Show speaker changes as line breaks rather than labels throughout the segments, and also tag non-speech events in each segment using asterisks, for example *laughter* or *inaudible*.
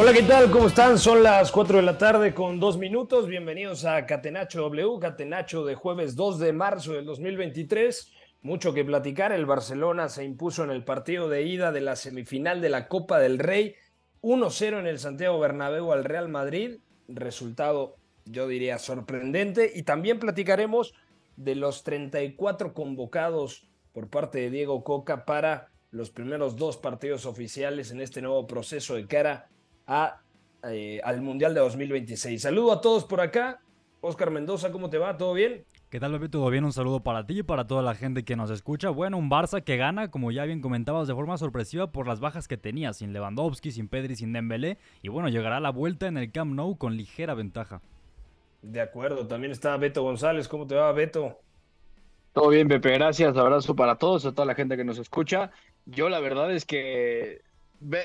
Hola, ¿qué tal? ¿Cómo están? Son las 4 de la tarde con dos minutos. Bienvenidos a Catenacho W, Catenacho de jueves 2 de marzo del 2023. Mucho que platicar. El Barcelona se impuso en el partido de ida de la semifinal de la Copa del Rey. 1-0 en el Santiago Bernabéu al Real Madrid. Resultado, yo diría, sorprendente. Y también platicaremos de los 34 convocados por parte de Diego Coca para los primeros dos partidos oficiales en este nuevo proceso de cara a, eh, al Mundial de 2026. Saludo a todos por acá. Oscar Mendoza, ¿cómo te va? ¿Todo bien?
¿Qué tal, Pepe? ¿Todo bien? Un saludo para ti y para toda la gente que nos escucha. Bueno, un Barça que gana, como ya bien comentabas, de forma sorpresiva por las bajas que tenía, sin Lewandowski, sin Pedri, sin Dembélé. Y bueno, llegará a la vuelta en el Camp Nou con ligera ventaja.
De acuerdo, también está Beto González. ¿Cómo te va, Beto?
Todo bien, Pepe, gracias. Abrazo para todos, a toda la gente que nos escucha. Yo la verdad es que,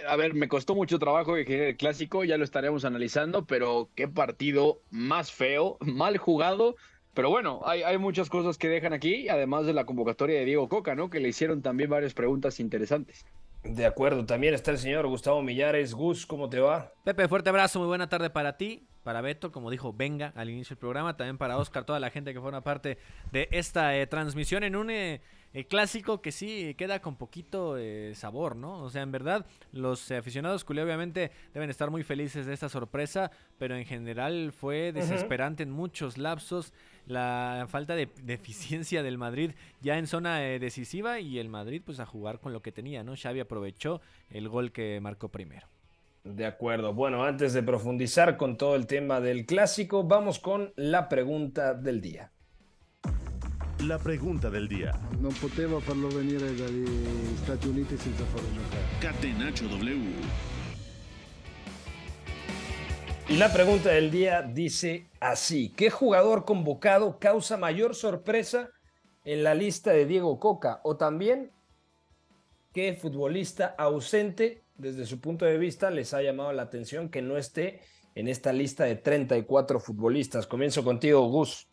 a ver, me costó mucho trabajo que el clásico, ya lo estaremos analizando, pero qué partido más feo, mal jugado. Pero bueno, hay, hay muchas cosas que dejan aquí, además de la convocatoria de Diego Coca, ¿no? Que le hicieron también varias preguntas interesantes.
De acuerdo, también está el señor Gustavo Millares. Gus, ¿cómo te va?
Pepe, fuerte abrazo, muy buena tarde para ti, para Beto, como dijo, venga al inicio del programa, también para Oscar, toda la gente que forma parte de esta eh, transmisión en un eh, eh, clásico que sí queda con poquito eh, sabor, ¿no? O sea, en verdad, los aficionados culé obviamente deben estar muy felices de esta sorpresa, pero en general fue desesperante en muchos lapsos la falta de, de eficiencia del Madrid ya en zona eh, decisiva y el Madrid pues a jugar con lo que tenía, ¿no? Xavi aprovechó el gol que marcó primero.
De acuerdo. Bueno, antes de profundizar con todo el tema del clásico, vamos con la pregunta del día.
La pregunta del día.
Non poteva farlo venire dagli Stati Uniti senza farlo giocare.
W.
Y la pregunta del día dice así, ¿qué jugador convocado causa mayor sorpresa en la lista de Diego Coca? O también, ¿qué futbolista ausente desde su punto de vista les ha llamado la atención que no esté en esta lista de 34 futbolistas? Comienzo contigo, Gus.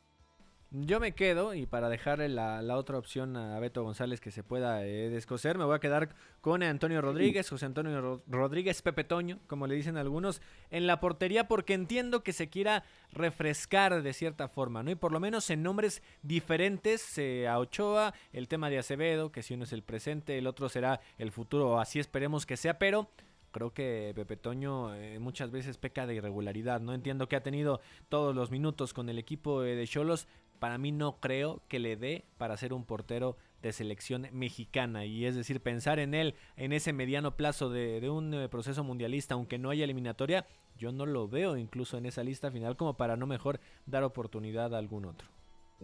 Yo me quedo, y para dejarle la, la otra opción a Beto González que se pueda eh, descoser, me voy a quedar con Antonio Rodríguez, José Antonio Ro- Rodríguez, Pepe Toño, como le dicen algunos, en la portería, porque entiendo que se quiera refrescar de cierta forma, ¿no? Y por lo menos en nombres diferentes eh, a Ochoa, el tema de Acevedo, que si uno es el presente, el otro será el futuro, así esperemos que sea, pero creo que Pepe Toño eh, muchas veces peca de irregularidad. No entiendo que ha tenido todos los minutos con el equipo de Cholos. Para mí no creo que le dé para ser un portero de selección mexicana. Y es decir, pensar en él en ese mediano plazo de, de un eh, proceso mundialista, aunque no haya eliminatoria, yo no lo veo incluso en esa lista final como para no mejor dar oportunidad a algún otro.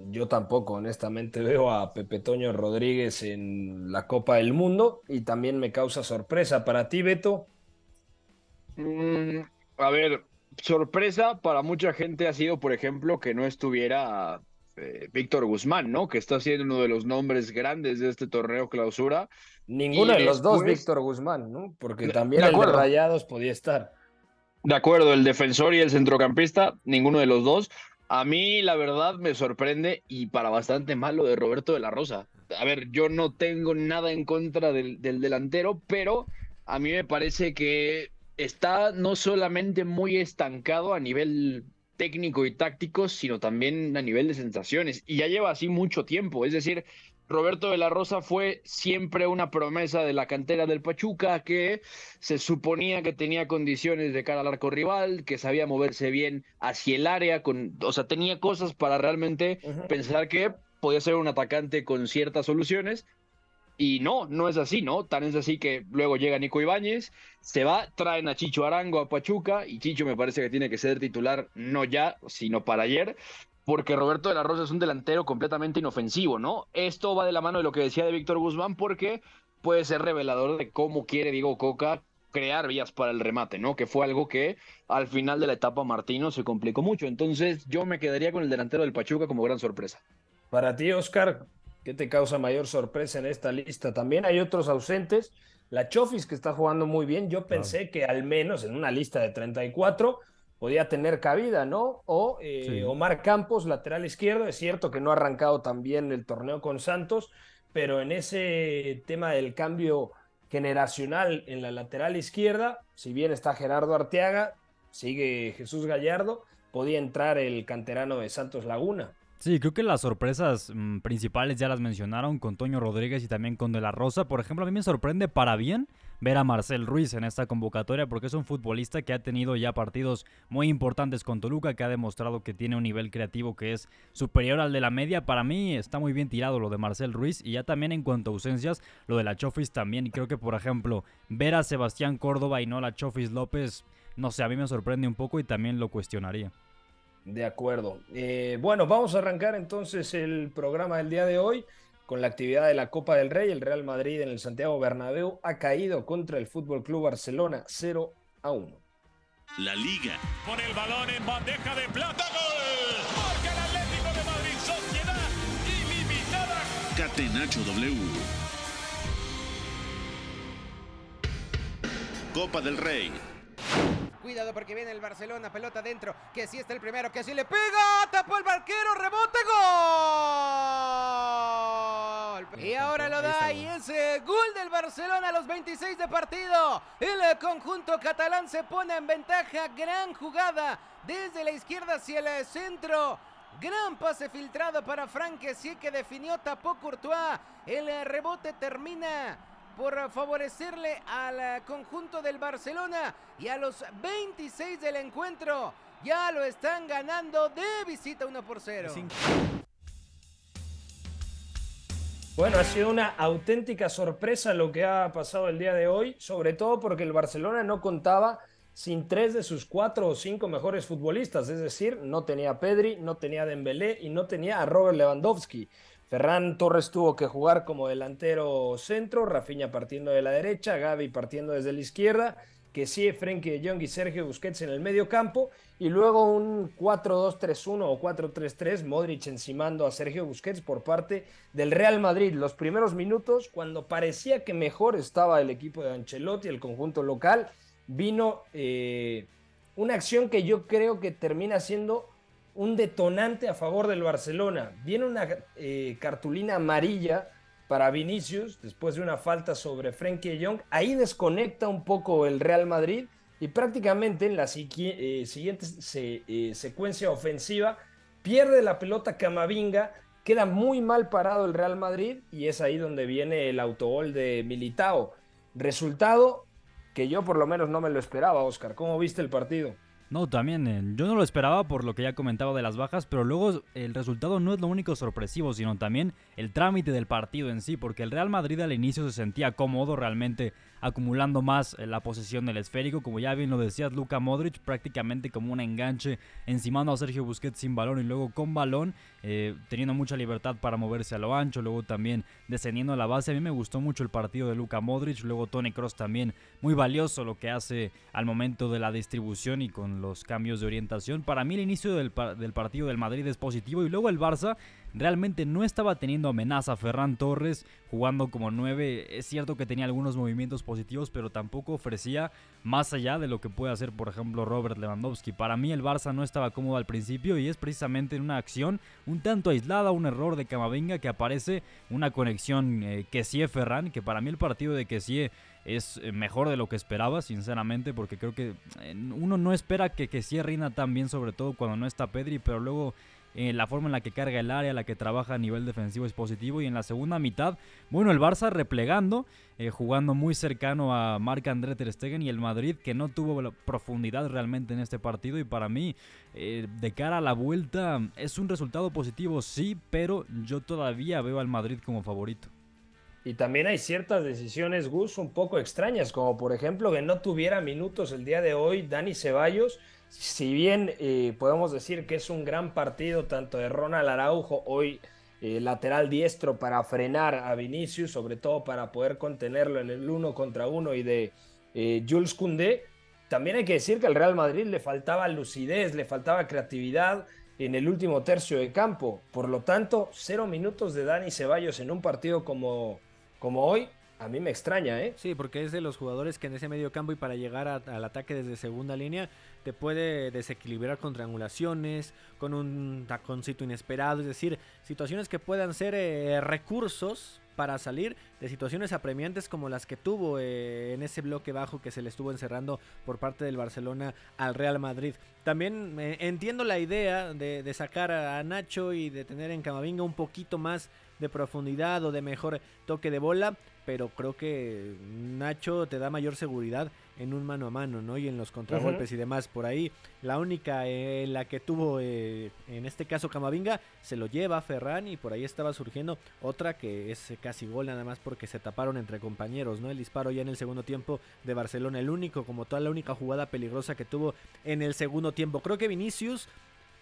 Yo tampoco, honestamente, veo a Pepe Toño Rodríguez en la Copa del Mundo y también me causa sorpresa. Para ti, Beto,
Mm, a ver, sorpresa para mucha gente ha sido, por ejemplo, que no estuviera eh, Víctor Guzmán, ¿no? Que está siendo uno de los nombres grandes de este torneo clausura.
ninguno de los dos, Víctor Guzmán, ¿no? Porque también
de
el de. Rayados podía estar.
De acuerdo, el defensor y el centrocampista, ninguno de los dos. A mí, la verdad, me sorprende y para bastante malo de Roberto de la Rosa. A ver, yo no tengo nada en contra del, del delantero, pero a mí me parece que está no solamente muy estancado a nivel técnico y táctico, sino también a nivel de sensaciones. Y ya lleva así mucho tiempo. Es decir, Roberto de la Rosa fue siempre una promesa de la cantera del Pachuca que se suponía que tenía condiciones de cara al arco rival, que sabía moverse bien hacia el área, con, o sea, tenía cosas para realmente pensar que podía ser un atacante con ciertas soluciones. Y no, no es así, ¿no? Tan es así que luego llega Nico Ibáñez, se va, traen a Chicho Arango a Pachuca y Chicho me parece que tiene que ser titular no ya, sino para ayer porque Roberto de la Rosa es un delantero completamente inofensivo, ¿no? Esto va de la mano de lo que decía de Víctor Guzmán, porque puede ser revelador de cómo quiere Diego Coca crear vías para el remate, ¿no? Que fue algo que al final de la etapa Martino se complicó mucho. Entonces yo me quedaría con el delantero del Pachuca como gran sorpresa.
Para ti, Oscar, ¿qué te causa mayor sorpresa en esta lista? También hay otros ausentes. La Chofis, que está jugando muy bien. Yo pensé que al menos en una lista de 34 podía tener cabida, ¿no? O eh, Omar Campos, lateral izquierdo, es cierto que no ha arrancado tan bien el torneo con Santos, pero en ese tema del cambio generacional en la lateral izquierda, si bien está Gerardo Arteaga, sigue Jesús Gallardo, podía entrar el canterano de Santos Laguna.
Sí, creo que las sorpresas mm, principales ya las mencionaron con Toño Rodríguez y también con De La Rosa. Por ejemplo, a mí me sorprende para bien ver a Marcel Ruiz en esta convocatoria porque es un futbolista que ha tenido ya partidos muy importantes con Toluca, que ha demostrado que tiene un nivel creativo que es superior al de la media. Para mí está muy bien tirado lo de Marcel Ruiz y ya también en cuanto a ausencias, lo de la Chofis también. Y creo que, por ejemplo, ver a Sebastián Córdoba y no a la Chofis López, no sé, a mí me sorprende un poco y también lo cuestionaría.
De acuerdo. Eh, bueno, vamos a arrancar entonces el programa del día de hoy con la actividad de la Copa del Rey. El Real Madrid en el Santiago Bernabéu ha caído contra el Fútbol Club Barcelona 0 a 1.
La Liga.
Con el balón en bandeja de plata. ¡Gol! Marca el Atlético de Madrid. Sociedad ilimitada.
Catenacho W. Copa del Rey.
Cuidado porque viene el Barcelona, pelota dentro, que sí está el primero, que sí le pega, tapó el barquero, rebote, gol. Y ahora lo da y ese gol del Barcelona a los 26 de partido. El conjunto catalán se pone en ventaja, gran jugada desde la izquierda hacia el centro. Gran pase filtrado para Frank, que sí que definió, tapó Courtois. El rebote termina por favorecerle al eh, conjunto del Barcelona y a los 26 del encuentro ya lo están ganando de visita 1 por 0.
Bueno, ha sido una auténtica sorpresa lo que ha pasado el día de hoy, sobre todo porque el Barcelona no contaba sin tres de sus cuatro o cinco mejores futbolistas, es decir, no tenía a Pedri, no tenía a Dembélé y no tenía a Robert Lewandowski. Ferran Torres tuvo que jugar como delantero centro, Rafinha partiendo de la derecha, Gaby partiendo desde la izquierda, que sí, Frenkie de Jong y Sergio Busquets en el medio campo, y luego un 4-2-3-1 o 4-3-3, Modric encimando a Sergio Busquets por parte del Real Madrid. Los primeros minutos, cuando parecía que mejor estaba el equipo de Ancelotti, el conjunto local, vino eh, una acción que yo creo que termina siendo un detonante a favor del Barcelona. Viene una eh, cartulina amarilla para Vinicius después de una falta sobre Frenkie Jong. Ahí desconecta un poco el Real Madrid y prácticamente en la eh, siguiente eh, secuencia ofensiva pierde la pelota Camavinga. Queda muy mal parado el Real Madrid y es ahí donde viene el autogol de Militao. Resultado que yo por lo menos no me lo esperaba, Oscar. ¿Cómo viste el partido?
No, también eh, yo no lo esperaba por lo que ya comentaba de las bajas, pero luego el resultado no es lo único sorpresivo, sino también el trámite del partido en sí, porque el Real Madrid al inicio se sentía cómodo realmente acumulando más eh, la posesión del esférico, como ya bien lo decías Luka Modric, prácticamente como un enganche encimando a Sergio Busquets sin balón y luego con balón, eh, teniendo mucha libertad para moverse a lo ancho, luego también descendiendo a la base. A mí me gustó mucho el partido de Luka Modric, luego Tony Cross también muy valioso lo que hace al momento de la distribución y con los cambios de orientación. Para mí el inicio del, del partido del Madrid es positivo y luego el Barça realmente no estaba teniendo amenaza. Ferran Torres jugando como 9, es cierto que tenía algunos movimientos positivos, pero tampoco ofrecía más allá de lo que puede hacer, por ejemplo, Robert Lewandowski. Para mí el Barça no estaba cómodo al principio y es precisamente en una acción un tanto aislada, un error de Camavinga que aparece una conexión eh, que sí Ferran, que para mí el partido de Kessie es eh, mejor de lo que esperaba, sinceramente, porque creo que eh, uno no espera que Kessie rinda tan bien, sobre todo cuando no está Pedri, pero luego eh, la forma en la que carga el área, la que trabaja a nivel defensivo es positivo. Y en la segunda mitad, bueno, el Barça replegando, eh, jugando muy cercano a Marc André Ter Stegen y el Madrid que no tuvo profundidad realmente en este partido. Y para mí, eh, de cara a la vuelta, es un resultado positivo, sí, pero yo todavía veo al Madrid como favorito.
Y también hay ciertas decisiones, Gus, un poco extrañas, como por ejemplo que no tuviera minutos el día de hoy Dani Ceballos. Si bien eh, podemos decir que es un gran partido tanto de Ronald Araujo, hoy eh, lateral diestro para frenar a Vinicius, sobre todo para poder contenerlo en el uno contra uno y de eh, Jules Koundé, también hay que decir que al Real Madrid le faltaba lucidez, le faltaba creatividad en el último tercio de campo. Por lo tanto, cero minutos de Dani Ceballos en un partido como como hoy, a mí me extraña, ¿eh?
Sí, porque es de los jugadores que en ese medio campo y para llegar al ataque desde segunda línea puede desequilibrar con triangulaciones, con un taconcito inesperado, es decir, situaciones que puedan ser eh, recursos para salir de situaciones apremiantes como las que tuvo eh, en ese bloque bajo que se le estuvo encerrando por parte del Barcelona al Real Madrid. También eh, entiendo la idea de, de, sacar a Nacho y de tener en Camavinga un poquito más de profundidad o de mejor toque de bola, pero creo que Nacho te da mayor seguridad en un mano a mano, ¿no? Y en los contragolpes y demás. Por ahí, la única en la que tuvo, eh, en este caso Camavinga, se lo lleva Ferran y por ahí estaba surgiendo otra que es casi gol nada más porque se taparon entre compañeros, ¿no? El disparo ya en el segundo tiempo de Barcelona, el único, como toda la única jugada peligrosa que tuvo en el segundo tiempo. Creo que Vinicius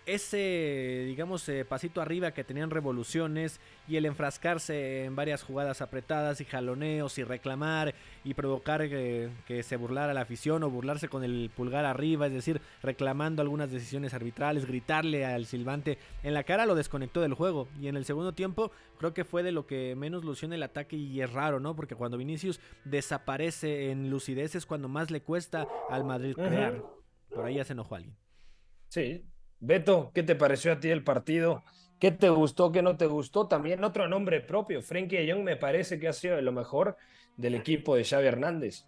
ese, digamos, eh, pasito arriba que tenían revoluciones y el enfrascarse en varias jugadas apretadas y jaloneos y reclamar y provocar que, se burlara la afición o burlarse con el pulgar arriba, es decir, reclamando algunas decisiones arbitrales, gritarle al silbante en la cara, lo desconectó del juego. Y en el segundo tiempo creo que fue de lo que menos lució en el ataque y es raro, ¿no? Porque cuando Vinicius desaparece en lucidez es cuando más le cuesta al Madrid crear. Por ahí ya se enojó alguien.
Sí, Beto, ¿qué te pareció a ti el partido? ¿Qué te gustó, qué no te gustó? También otro nombre propio, Frenkie de Jong me parece que ha sido de lo mejor del equipo de Xavi Hernández.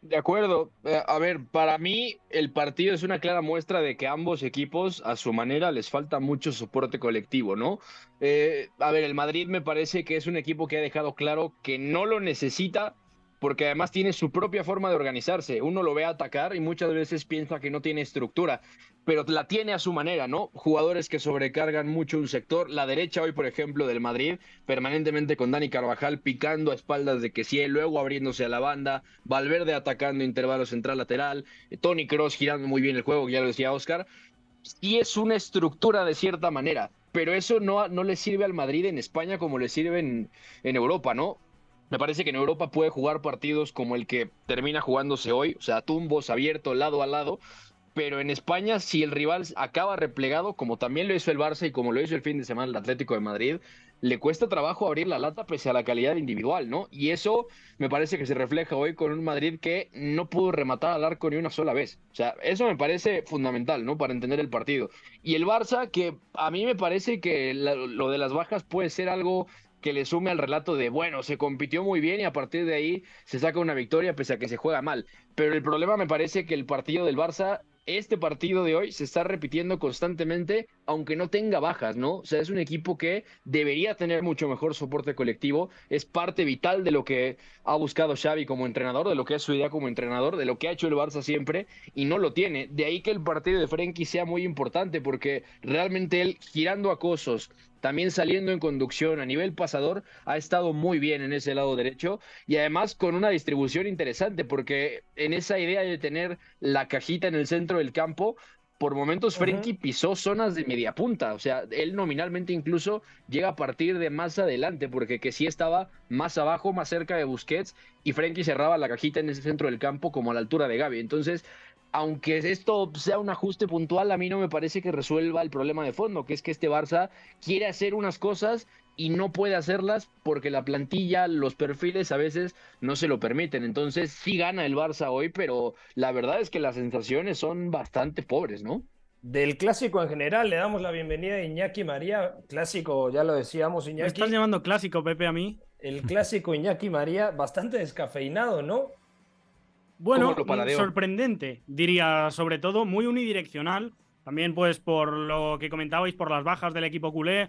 De acuerdo. Eh, a ver, para mí el partido es una clara muestra de que ambos equipos, a su manera, les falta mucho soporte colectivo, ¿no? Eh, a ver, el Madrid me parece que es un equipo que ha dejado claro que no lo necesita porque además tiene su propia forma de organizarse. Uno lo ve atacar y muchas veces piensa que no tiene estructura, pero la tiene a su manera, ¿no? Jugadores que sobrecargan mucho un sector. La derecha hoy, por ejemplo, del Madrid, permanentemente con Dani Carvajal picando a espaldas de que sí, luego abriéndose a la banda, Valverde atacando intervalo central-lateral, Tony Cross girando muy bien el juego, ya lo decía Oscar. Sí es una estructura de cierta manera, pero eso no, no le sirve al Madrid en España como le sirve en, en Europa, ¿no? Me parece que en Europa puede jugar partidos como el que termina jugándose hoy, o sea, tumbos abiertos lado a lado, pero en España, si el rival acaba replegado, como también lo hizo el Barça y como lo hizo el fin de semana el Atlético de Madrid, le cuesta trabajo abrir la lata pese a la calidad individual, ¿no? Y eso me parece que se refleja hoy con un Madrid que no pudo rematar al arco ni una sola vez. O sea, eso me parece fundamental, ¿no? Para entender el partido. Y el Barça, que a mí me parece que lo de las bajas puede ser algo que le sume al relato de, bueno, se compitió muy bien y a partir de ahí se saca una victoria pese a que se juega mal. Pero el problema me parece que el partido del Barça, este partido de hoy, se está repitiendo constantemente, aunque no tenga bajas, ¿no? O sea, es un equipo que debería tener mucho mejor soporte colectivo, es parte vital de lo que ha buscado Xavi como entrenador, de lo que es su idea como entrenador, de lo que ha hecho el Barça siempre, y no lo tiene. De ahí que el partido de Frenkie sea muy importante, porque realmente él girando acosos, también saliendo en conducción a nivel pasador, ha estado muy bien en ese lado derecho y además con una distribución interesante porque en esa idea de tener la cajita en el centro del campo, por momentos Frenkie pisó zonas de media punta, o sea, él nominalmente incluso llega a partir de más adelante, porque que sí estaba más abajo, más cerca de Busquets, y Frenkie cerraba la cajita en ese centro del campo como a la altura de Gaby. Entonces, aunque esto sea un ajuste puntual, a mí no me parece que resuelva el problema de fondo, que es que este Barça quiere hacer unas cosas y no puede hacerlas porque la plantilla, los perfiles a veces no se lo permiten. Entonces sí gana el Barça hoy, pero la verdad es que las sensaciones son bastante pobres, ¿no?
Del clásico en general, le damos la bienvenida a Iñaki María. Clásico, ya lo decíamos, Iñaki.
Me estás llamando clásico, Pepe, a mí.
El clásico Iñaki María, bastante descafeinado, ¿no?
Bueno, sorprendente, diría, sobre todo muy unidireccional. También, pues, por lo que comentabais, por las bajas del equipo culé,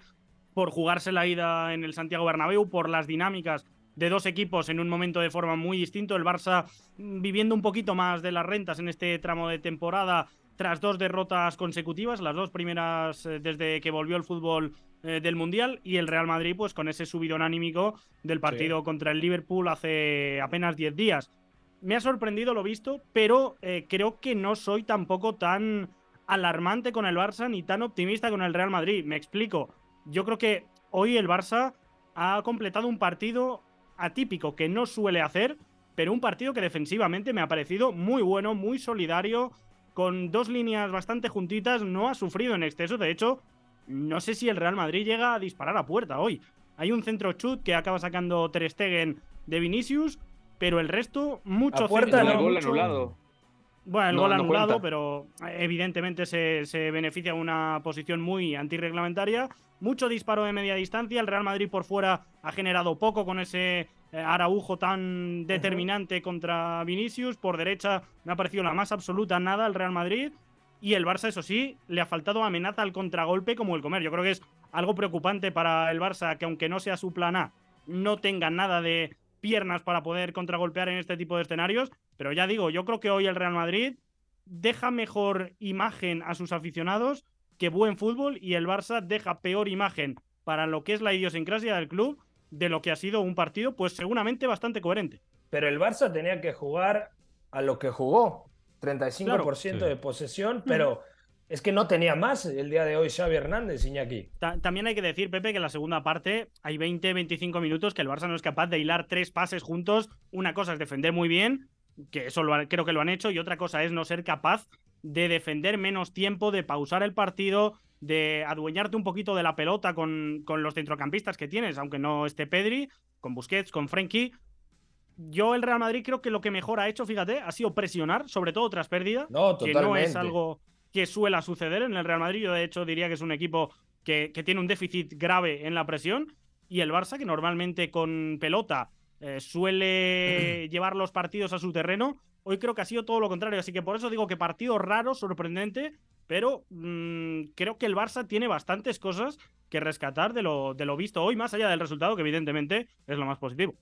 por jugarse la ida en el Santiago Bernabéu, por las dinámicas de dos equipos en un momento de forma muy distinto. El Barça mm, viviendo un poquito más de las rentas en este tramo de temporada tras dos derrotas consecutivas, las dos primeras eh, desde que volvió el fútbol eh, del Mundial y el Real Madrid pues con ese subidón anímico del partido contra el Liverpool hace apenas 10 días. Me ha sorprendido lo visto, pero eh, creo que no soy tampoco tan alarmante con el Barça ni tan optimista con el Real Madrid. Me explico. Yo creo que hoy el Barça ha completado un partido atípico que no suele hacer, pero un partido que defensivamente me ha parecido muy bueno, muy solidario, con dos líneas bastante juntitas, no ha sufrido en exceso. De hecho, no sé si el Real Madrid llega a disparar a puerta hoy. Hay un centro chut que acaba sacando Ter Stegen de Vinicius, pero el resto, mucho
puerta,
centro,
el gol
mucho-
anulado.
Bueno, el
No,
gol anulado, pero eh, evidentemente se, se beneficia de una posición muy antirreglamentaria. Mucho disparo de media distancia. El Real Madrid por fuera ha generado poco con ese eh, Araujo tan determinante contra Vinicius. Por derecha me ha parecido la más absoluta nada el Real Madrid. Y el Barça, eso sí, le ha faltado amenaza al contragolpe como el comer. Yo creo que es algo preocupante para el Barça que aunque no sea su plan A, no tenga nada de piernas para poder contragolpear en este tipo de escenarios. Pero ya digo, yo creo que hoy el Real Madrid deja mejor imagen a sus aficionados que buen fútbol y el Barça deja peor imagen para lo que es la idiosincrasia del club de lo que ha sido un partido, pues seguramente bastante coherente.
Pero el Barça tenía que jugar a lo que jugó. 35%
Claro.
de posesión, pero es que no tenía más el día de hoy Xavi Hernández, Iñaki.
Ta- también hay que decir, Pepe, que en la segunda parte hay 20-25 minutos que el Barça no es capaz de hilar tres pases juntos. Una cosa es defender muy bien, que eso lo ha- creo que lo han hecho, y otra cosa es no ser capaz de defender menos tiempo, de pausar el partido, de adueñarte un poquito de la pelota con, con los centrocampistas que tienes, aunque no esté Pedri, con Busquets, con Frenkie. Yo el Real Madrid creo que lo que mejor ha hecho, fíjate, ha sido presionar, sobre todo tras pérdida,
No,
que no es algo que suela suceder en el Real Madrid. Yo de hecho diría que es un equipo que, que tiene un déficit grave en la presión y el Barça que normalmente con pelota eh, suele *clears throat* llevar los partidos a su terreno. Hoy creo que ha sido todo lo contrario, así que por eso digo que partido raro, sorprendente, pero mm, creo que el Barça tiene bastantes cosas que rescatar de lo, de lo visto hoy, más allá del resultado, que evidentemente es lo más positivo.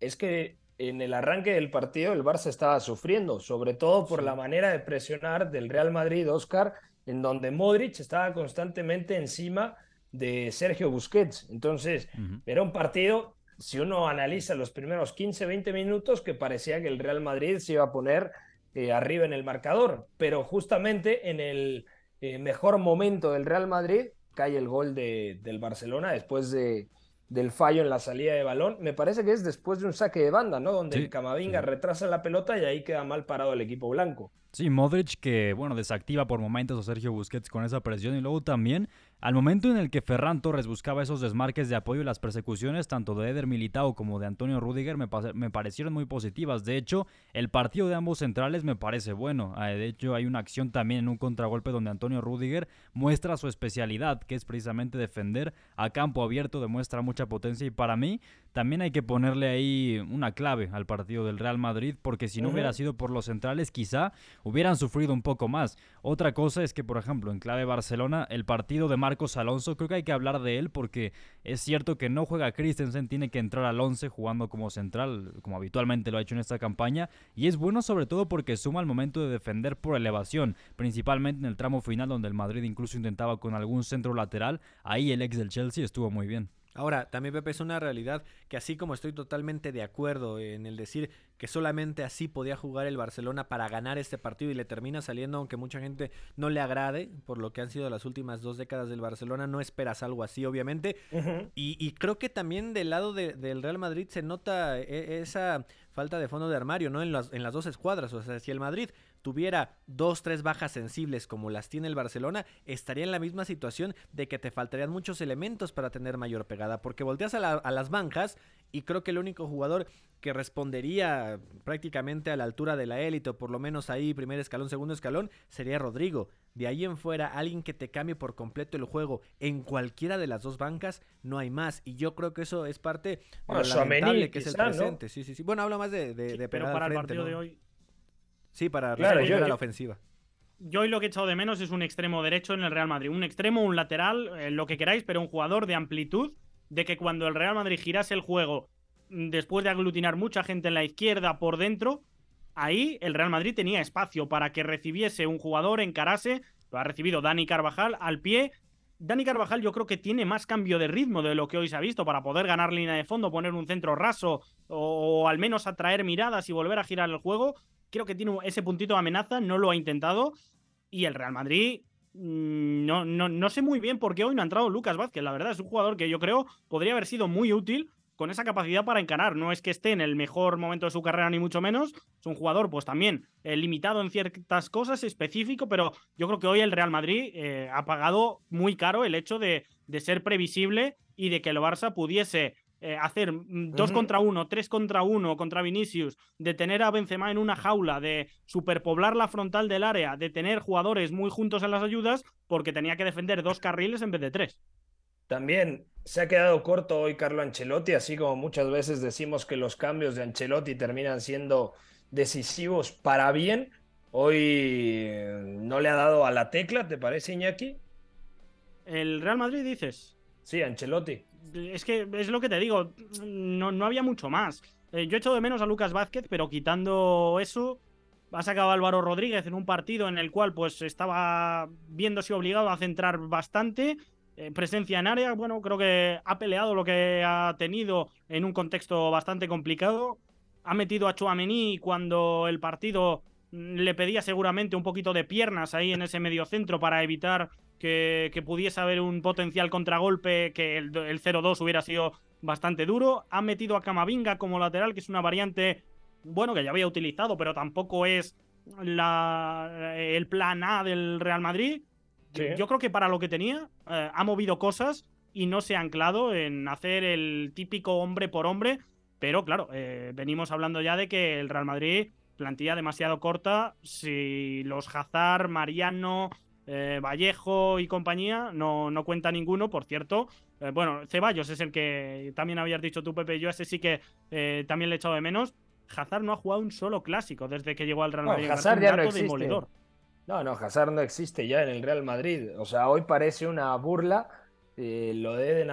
Es que en el arranque del partido el Barça estaba sufriendo, sobre todo por la manera de presionar del Real Madrid, Oscar, en donde Modric estaba constantemente encima de Sergio Busquets. Entonces, era un partido, si uno analiza los primeros 15, 20 minutos, que parecía que el Real Madrid se iba a poner eh, arriba en el marcador, pero justamente en el eh, mejor momento del Real Madrid cae el gol de, del Barcelona después de, del fallo en la salida de balón. Me parece que es después de un saque de banda, ¿no? Donde
Sí,
el Camavinga retrasa la pelota y ahí queda mal parado el equipo blanco.
Sí, Modric que, bueno, desactiva por momentos a Sergio Busquets con esa presión y luego también al momento en el que Ferran Torres buscaba esos desmarques de apoyo y las persecuciones tanto de Eder Militao como de Antonio Rudiger me, me parecieron muy positivas. De hecho, el partido de ambos centrales me parece bueno. Ah, De hecho, hay una acción también en un contragolpe donde Antonio Rudiger muestra su especialidad, que es precisamente defender a campo abierto, demuestra mucha potencia y para mí también hay que ponerle ahí una clave al partido del Real Madrid porque si no hubiera sido por los centrales quizá hubieran sufrido un poco más. Otra cosa es que, por ejemplo, en clave Barcelona, el partido de Marcos Alonso, creo que hay que hablar de él porque es cierto que no juega Christensen, tiene que entrar al 11 jugando como central, como habitualmente lo ha hecho en esta campaña, y es bueno sobre todo porque suma al momento de defender por elevación, principalmente en el tramo final donde el Madrid incluso intentaba con algún centro lateral, ahí el ex del Chelsea estuvo muy bien.
Ahora, también Pepe es una realidad que así como estoy totalmente de acuerdo en el decir que solamente así podía jugar el Barcelona para ganar este partido y le termina saliendo, aunque mucha gente no le agrade por lo que han sido las últimas dos décadas del Barcelona, no esperas algo así, obviamente. Y, y creo que también del lado de- del Real Madrid se nota e- esa falta de fondo de armario, ¿no? En las, en las dos escuadras. O sea, si el Madrid tuviera dos, tres bajas sensibles como las tiene el Barcelona, estaría en la misma situación de que te faltarían muchos elementos para tener mayor pegada. Porque volteas a, la- a las bancas y creo que el único jugador que respondería prácticamente a la altura de la élite, o por lo menos ahí, primer escalón, segundo escalón, sería Rodrigo. De ahí en fuera, alguien que te cambie por completo el juego en cualquiera de las dos bancas, no hay más. Y yo creo que eso es parte de
Bueno,
lo
Tchouaméni,
lamentable que es el presente. Sí, sí, sí. Bueno, hablo más de, de, de
Pero para el
frente,
partido
¿no?
de hoy,
Sí, para
Claro, yo-
a la
yo-
ofensiva.
yo hoy lo que he echado de menos es un extremo derecho en el Real Madrid. Un extremo, un lateral, eh, lo que queráis, pero un jugador de amplitud, de que cuando el Real Madrid girase el juego mm, después de aglutinar mucha gente en la izquierda por dentro, ahí el Real Madrid tenía espacio para que recibiese un jugador, encarase, lo ha recibido Dani Carvajal al pie. Dani Carvajal yo creo que tiene más cambio de ritmo de lo que hoy se ha visto para poder ganar línea de fondo, poner un centro raso o, al menos atraer miradas y volver a girar el juego. Creo que tiene ese puntito de amenaza, no lo ha intentado. Y el Real Madrid mm, no, no, no sé muy bien por qué hoy no ha entrado Lucas Vázquez. La verdad es un jugador que yo creo podría haber sido muy útil con esa capacidad para encarar. No es que esté en el mejor momento de su carrera, ni mucho menos. Es un jugador, pues también eh, limitado en ciertas cosas, específico, pero yo creo que hoy el Real Madrid eh, ha pagado muy caro el hecho de, de, ser previsible y de que el Barça pudiese eh, hacer dos contra uno, tres contra uno contra Vinicius, de tener a Benzema en una jaula, de superpoblar la frontal del área, de tener jugadores muy juntos en las ayudas, porque tenía que defender dos carriles en vez de tres.
También se ha quedado corto hoy Carlo Ancelotti, así como muchas veces decimos que los cambios de Ancelotti terminan siendo decisivos para bien. Hoy eh, no le ha dado a la tecla, ¿te parece, Iñaki?
¿El Real Madrid dices?
Sí, Ancelotti.
Es que es lo que te digo, no, no había mucho más. Eh, yo he hecho de menos a Lucas Vázquez, pero quitando eso, ha sacado a Álvaro Rodríguez en un partido en el cual pues estaba viéndose obligado a centrar bastante eh, presencia en área, bueno, creo que ha peleado lo que ha tenido en un contexto bastante complicado. Ha metido a Chouameni cuando el partido mm, le pedía seguramente un poquito de piernas ahí en ese medio centro para evitar que, pudiese haber un potencial contragolpe, que el, 0-2 hubiera sido bastante duro. Ha metido a Camavinga como lateral, que es una variante, bueno, que ya había utilizado, pero tampoco es el plan A del Real Madrid. Yo creo que para lo que tenía, eh, ha movido cosas y no se ha anclado en hacer el típico hombre por hombre. Pero claro, eh, venimos hablando ya de que el Real Madrid, plantilla demasiado corta, si los Hazard, Mariano, eh, Vallejo y compañía no, no cuenta ninguno, por cierto. bueno, Ceballos es el que también habías dicho tú, Pepe, yo ese sí que también le he echado de menos. Hazard no ha jugado un solo clásico desde que llegó al Real Madrid.
Hazard ya no existe. No, no, Hazard no existe ya en el Real Madrid. O sea, hoy parece una burla eh, lo de Eden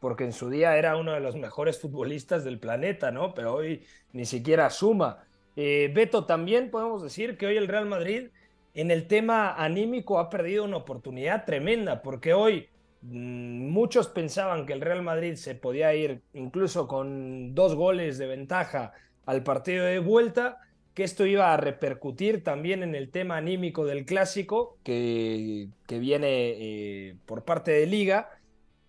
porque en su día era uno de los mejores futbolistas del planeta, ¿no? Pero hoy ni siquiera suma. Eh, Beto, también podemos decir que hoy el Real Madrid en el tema anímico ha perdido una oportunidad tremenda, porque hoy mm, muchos pensaban que el Real Madrid se podía ir incluso con dos goles de ventaja al partido de vuelta que esto iba a repercutir también en el tema anímico del clásico que, que viene eh, por parte de Liga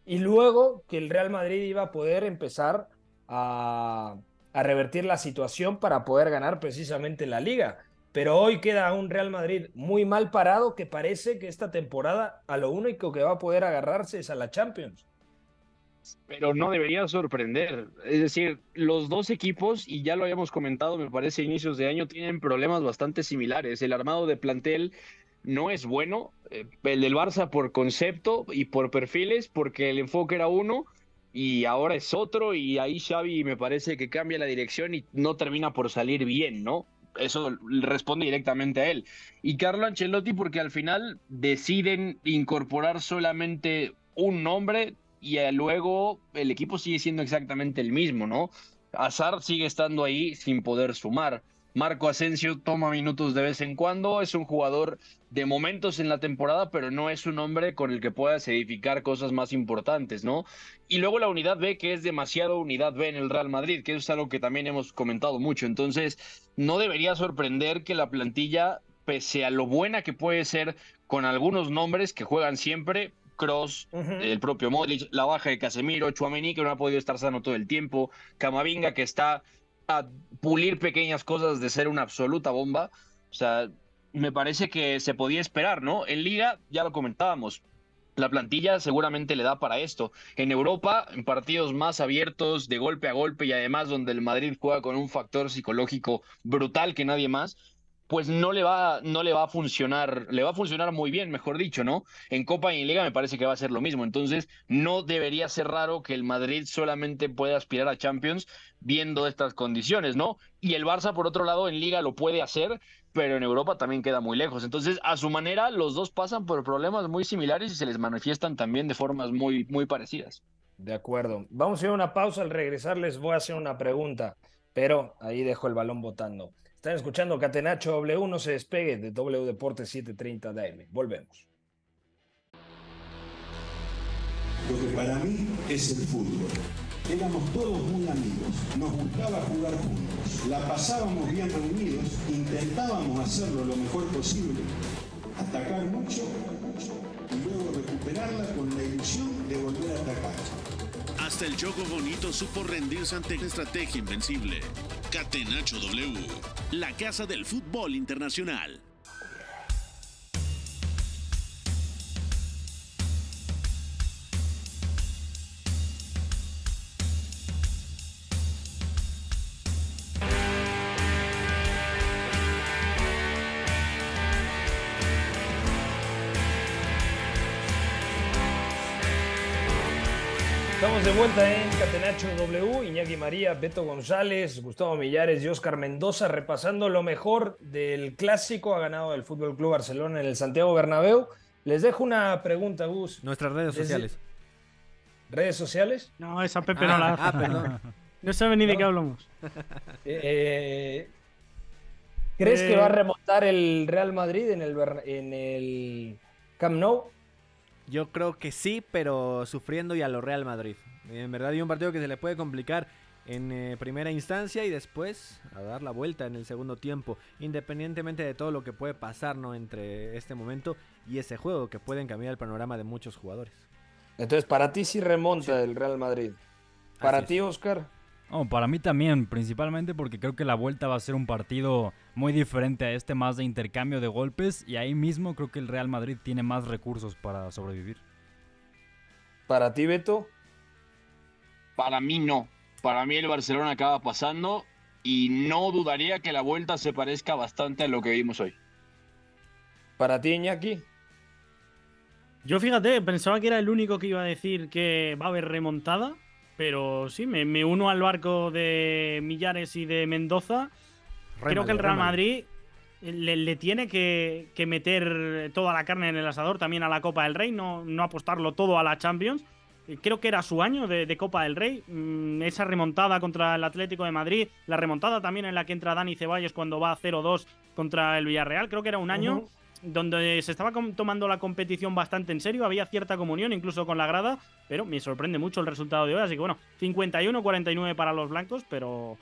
y luego que el Real Madrid iba a poder empezar a, a revertir la situación para poder ganar precisamente la Liga. Pero hoy queda un Real Madrid muy mal parado que parece que esta temporada a lo único que va a poder agarrarse es a la Champions
pero no debería sorprender. Es decir, los dos equipos, y ya lo habíamos comentado, me parece, inicios de año, tienen problemas bastante similares. El armado de plantel no es bueno, eh, el del Barça por concepto y por perfiles, porque el enfoque era uno y ahora es otro, y ahí Xavi me parece que cambia la dirección y no termina por salir bien, ¿no? Eso responde directamente a él. Y Carlo Ancelotti porque al final deciden incorporar solamente un nombre y eh, luego el equipo sigue siendo exactamente el mismo, ¿no? Azar sigue estando ahí sin poder sumar. Marco Asensio toma minutos de vez en cuando, es un jugador de momentos en la temporada, pero no es un hombre con el que puedas edificar cosas más importantes, ¿no? Y luego la unidad B, que es demasiado unidad B en el Real Madrid, que es algo que también hemos comentado mucho. Entonces, no debería sorprender que la plantilla, pese a lo buena que puede ser con algunos nombres que juegan siempre, Cross, el propio Modric, la baja de Casemiro, Chuamení, que no ha podido estar sano todo el tiempo, Camavinga, que está a pulir pequeñas cosas de ser una absoluta bomba. O sea, me parece que se podía esperar, ¿no? En Liga, ya lo comentábamos, la plantilla seguramente le da para esto. En Europa, en partidos más abiertos, de golpe a golpe y además donde el Madrid juega con un factor psicológico brutal que nadie más, pues no le va, no le va a funcionar, le va a funcionar muy bien, mejor dicho, ¿no? En Copa y en Liga me parece que va a ser lo mismo. Entonces, no debería ser raro que el Madrid solamente pueda aspirar a Champions viendo estas condiciones, ¿no? Y el Barça, por otro lado, en Liga lo puede hacer, pero en Europa también queda muy lejos. Entonces, a su manera, los dos pasan por problemas muy similares y se les manifiestan también de formas muy, muy parecidas.
De acuerdo. Vamos a ir a una pausa. Al regresar les voy a hacer una pregunta, pero ahí dejo el balón botando. Están escuchando Catenacho W, no se despegue de W Deportes 730 DM. Volvemos.
Lo que para mí es el fútbol. Éramos todos muy amigos, nos gustaba jugar juntos, la pasábamos bien reunidos, intentábamos hacerlo lo mejor posible, atacar mucho y luego recuperarla con la ilusión de volver a atacar.
Hasta el Choco Bonito supo rendirse ante la estrategia invencible. Catenacho W, la casa del fútbol internacional.
Estamos de vuelta en Catenacho W, Iñaki María, Beto González, Gustavo Millares y Oscar Mendoza repasando lo mejor del clásico ha ganado el Fútbol Club Barcelona en el Santiago Bernabéu. Les dejo una pregunta, Gus.
Nuestras redes
Desde-
sociales.
¿Redes sociales?
No, esa Pepe no la hace.
ah, perdón. *laughs*
No sabe ni de qué hablamos.
Eh, ¿Crees que
Eh,
va a remontar el Real Madrid en el, en el Camp Nou?
Yo creo que sí, pero sufriendo y a lo Real Madrid. En verdad hay un partido que se le puede complicar en eh, primera instancia y después a dar la vuelta en el segundo tiempo, independientemente de todo lo que puede pasar ¿no? entre este momento y ese juego que pueden cambiar el panorama de muchos jugadores.
Entonces, para ti sí remonta el Real Madrid. Para ti, Oscar.
Oh, para mí también, principalmente porque creo que la vuelta va a ser un partido muy diferente a este, más de intercambio de golpes y ahí mismo creo que el Real Madrid tiene más recursos para sobrevivir.
Para ti, Beto.
Para mí no. Para mí el Barcelona acaba pasando y no dudaría que la vuelta se parezca bastante a lo que vimos hoy.
Para ti, Iñaki.
Yo fíjate, pensaba que era el único que iba a decir que va a haber remontada, pero sí, me, me uno al barco de Millares y de Mendoza. Creo que el Real. Madrid le, le tiene que, que meter toda la carne en el asador también a la Copa del Rey, no, no apostarlo todo a la Champions. Eh, Creo que era su año de, de Copa del Rey. Mm, esa remontada contra el Atlético de Madrid, la remontada también en la que entra Dani Ceballos cuando va 0-2 contra el Villarreal. Creo que era un año. Donde se estaba tomando la competición bastante en serio, había cierta comunión incluso con la grada, pero me sorprende mucho el resultado de hoy, así que bueno, 51-49 para los blancos, pero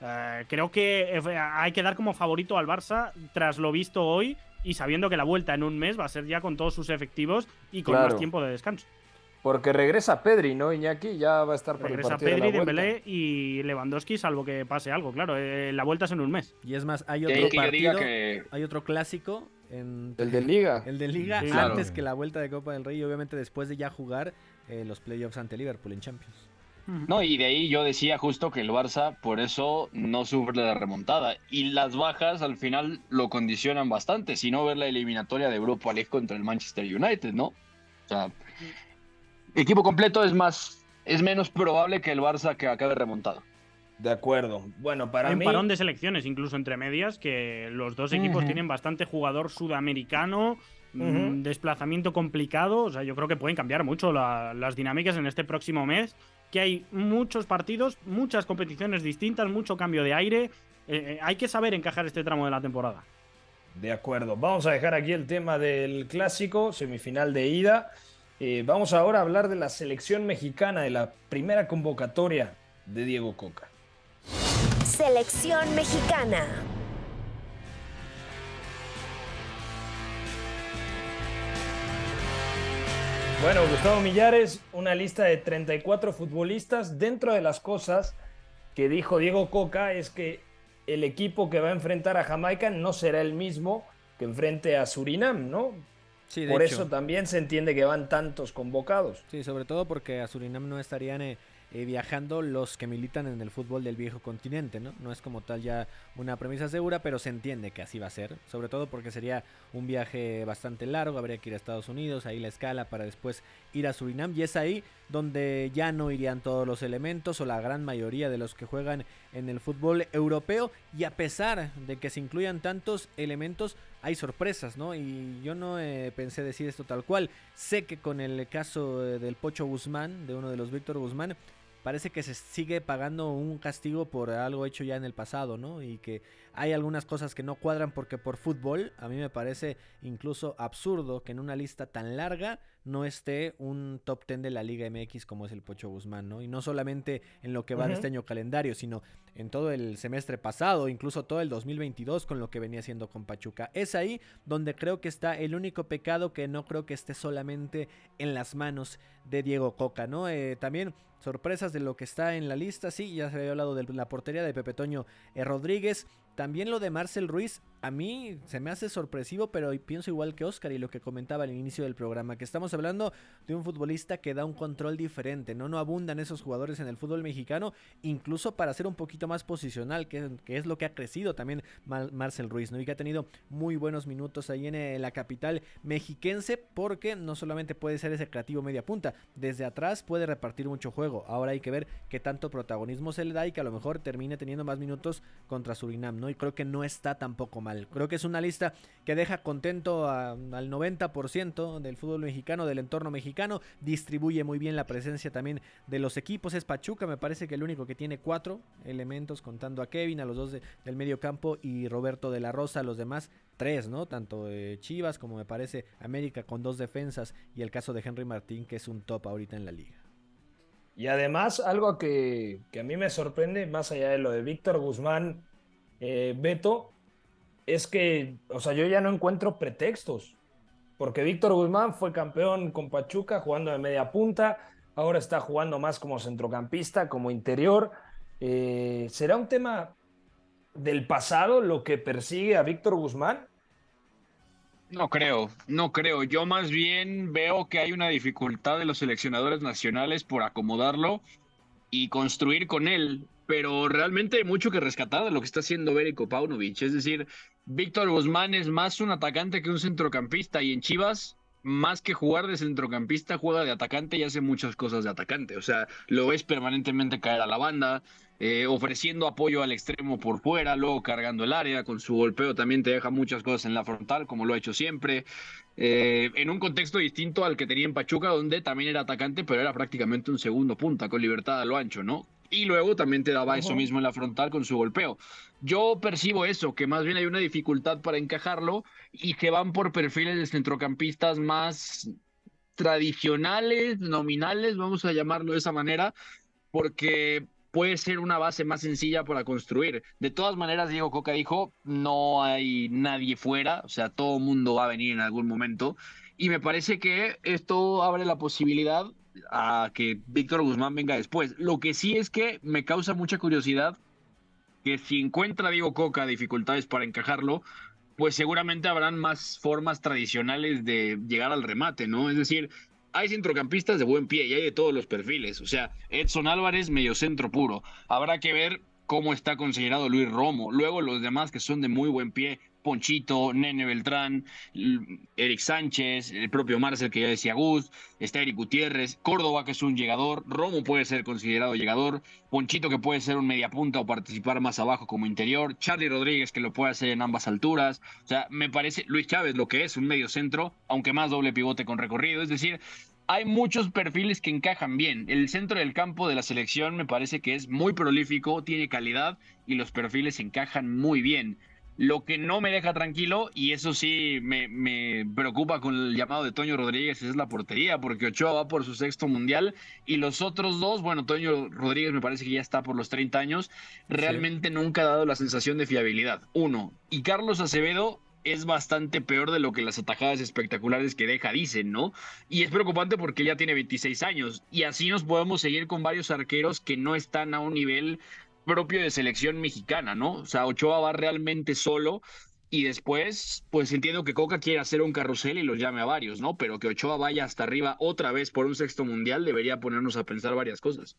eh, creo que eh, hay que dar como favorito al Barça tras lo visto hoy y sabiendo que la vuelta en un mes va a ser ya con todos sus efectivos y con
Claro.
más tiempo de descanso.
Porque regresa Pedri, ¿no, Iñaki? Ya va a estar por
Regresa
el partido
Pedri,
de la vuelta.
Dembélé y Lewandowski, salvo que pase algo, claro, eh, la vuelta es en un mes.
Y es más, hay otro partido,
que
hay otro clásico en
El de Liga.
el de Liga
Sí,
claro.
antes que la vuelta de Copa del Rey y obviamente después de ya jugar eh, los playoffs ante Liverpool en Champions.
No, y de ahí yo decía justo que el Barça por eso no sufre la remontada. Y las bajas al final lo condicionan bastante, si no ver la eliminatoria de Europa League contra el Manchester United, ¿no? O sea, equipo completo es más, es menos probable que el Barça que acabe remontado.
De acuerdo. Bueno, para
Hay un
mí.
parón de selecciones, incluso entre medias, que los dos equipos tienen bastante jugador sudamericano, mm, desplazamiento complicado. O sea, yo creo que pueden cambiar mucho la- las dinámicas en este próximo mes. Que hay muchos partidos, muchas competiciones distintas, mucho cambio de aire. Eh, eh, hay que saber encajar este tramo de la temporada.
De acuerdo. Vamos a dejar aquí el tema del clásico, semifinal de ida. Eh, vamos ahora a hablar de la selección mexicana, de la primera convocatoria de Diego Coca.
Selección mexicana.
Bueno, Gustavo Millares, una lista de 34 futbolistas. Dentro de las cosas que dijo Diego Coca es que el equipo que va a enfrentar a Jamaica no será el mismo que enfrente a Surinam, ¿no?
Sí,
Por
hecho.
eso también se entiende que van tantos convocados.
Sí, sobre todo porque a Surinam no estarían eh, eh, viajando los que militan en el fútbol del viejo continente, ¿no? No es como tal ya una premisa segura, pero se entiende que así va a ser, sobre todo porque sería un viaje bastante largo, habría que ir a Estados Unidos, ahí la escala para después ir a Surinam y es ahí donde ya no irían todos los elementos o la gran mayoría de los que juegan en el fútbol europeo y a pesar de que se incluyan tantos elementos hay sorpresas, ¿no? Y yo no eh, pensé decir esto tal cual. Sé que con el caso eh, del Pocho Guzmán, de uno de los Víctor Guzmán, parece que se sigue pagando un castigo por algo hecho ya en el pasado, ¿no? Y que hay algunas cosas que no cuadran porque por fútbol a mí me parece incluso absurdo que en una lista tan larga no esté un top 10 de la Liga MX como es el Pocho Guzmán, ¿no? Y no solamente en lo que va de este año calendario, sino en todo el semestre pasado, incluso todo el 2022 con lo que venía haciendo con Pachuca. Es ahí donde creo que está el único pecado que no creo que esté solamente en las manos de Diego Coca, ¿no? Eh, también sorpresas de lo que está en la lista, sí, ya se había hablado de la portería de Pepe Toño eh, Rodríguez, también lo de Marcel Ruiz, a mí se me hace sorpresivo, pero pienso igual que Oscar y lo que comentaba al inicio del programa, que estamos hablando de un futbolista que da un control diferente, ¿no? No abundan esos jugadores en el fútbol mexicano, incluso para ser un poquito más posicional, que, es lo que ha crecido también Marcel Ruiz, ¿no? Y que ha tenido muy buenos minutos ahí en eh, la capital mexiquense, porque no solamente puede ser ese creativo media punta, desde atrás puede repartir mucho juego. Ahora hay que ver qué tanto protagonismo se le da y que a lo mejor termine teniendo más minutos contra Surinam, ¿no? Y creo que no está tampoco mal. Creo que es una lista que deja contento al 90% del fútbol mexicano, del entorno mexicano. Distribuye muy bien la presencia también de los equipos. Es Pachuca, me parece que el único que tiene cuatro elementos, contando a Kevin, a los dos del medio campo y Roberto de la Rosa, los demás tres, ¿no? Tanto Chivas como me parece América con dos defensas y el caso de Henry Martín, que es un top ahorita en la liga.
Y además, algo que, que a mí me sorprende, más allá de lo de Víctor Guzmán, eh, Beto, es que, o sea, yo ya no encuentro pretextos, porque Víctor Guzmán fue campeón con Pachuca jugando de media punta, ahora está jugando más como centrocampista, como interior. Eh, ¿Será un tema del pasado lo que persigue a Víctor Guzmán?
No creo, no creo. Yo más bien veo que hay una dificultad de los seleccionadores nacionales por acomodarlo y construir con él pero realmente hay mucho que rescatar de lo que está haciendo Berico Paunovic. Es decir, Víctor Guzmán es más un atacante que un centrocampista y en Chivas, más que jugar de centrocampista, juega de atacante y hace muchas cosas de atacante. O sea, lo ves permanentemente caer a la banda, eh, ofreciendo apoyo al extremo por fuera, luego cargando el área, con su golpeo también te deja muchas cosas en la frontal, como lo ha hecho siempre. Eh, en un contexto distinto al que tenía en Pachuca, donde también era atacante, pero era prácticamente un segundo punta, con libertad a lo ancho, ¿no? Y luego también te daba eso mismo en la frontal con su golpeo. Yo percibo eso, que más bien hay una dificultad para encajarlo y que van por perfiles de centrocampistas más tradicionales, nominales, vamos a llamarlo de esa manera, porque puede ser una base más sencilla para construir. De todas maneras, Diego Coca dijo, no hay nadie fuera, o sea, todo mundo va a venir en algún momento. Y me parece que esto abre la posibilidad a que Víctor Guzmán venga después. Lo que sí es que me causa mucha curiosidad que si encuentra Diego Coca dificultades para encajarlo, pues seguramente habrán más formas tradicionales de llegar al remate, ¿no? Es decir, hay centrocampistas de buen pie y hay de todos los perfiles. O sea, Edson Álvarez, medio centro puro. Habrá que ver cómo está considerado Luis Romo. Luego los demás que son de muy buen pie, Ponchito, Nene Beltrán, Eric Sánchez, el propio Marcel que ya decía Gus, está Eric Gutiérrez, Córdoba que es un llegador, Romo puede ser considerado llegador, Ponchito que puede ser un mediapunta o participar más abajo como interior, Charlie Rodríguez que lo puede hacer en ambas alturas, o sea, me parece Luis Chávez lo que es un medio centro, aunque más doble pivote con recorrido, es decir, hay muchos perfiles que encajan bien. El centro del campo de la selección me parece que es muy prolífico, tiene calidad y los perfiles encajan muy bien. Lo que no me deja tranquilo, y eso sí me, preocupa con el llamado de Toño Rodríguez, es la portería, porque Ochoa va por su sexto mundial y los otros dos, bueno, Toño Rodríguez me parece que ya está por los 30 años, realmente nunca ha dado la sensación de fiabilidad. Uno, y Carlos Acevedo es bastante peor de lo que las atajadas espectaculares que deja dicen, ¿no? Y es preocupante porque ya tiene 26 años y así nos podemos seguir con varios arqueros que no están a un nivel propio de selección mexicana, ¿no? O sea, Ochoa va realmente solo y después, pues entiendo que Coca quiere hacer un carrusel y los llame a varios, ¿no? Pero que Ochoa vaya hasta arriba otra vez por un sexto mundial debería ponernos a pensar varias cosas.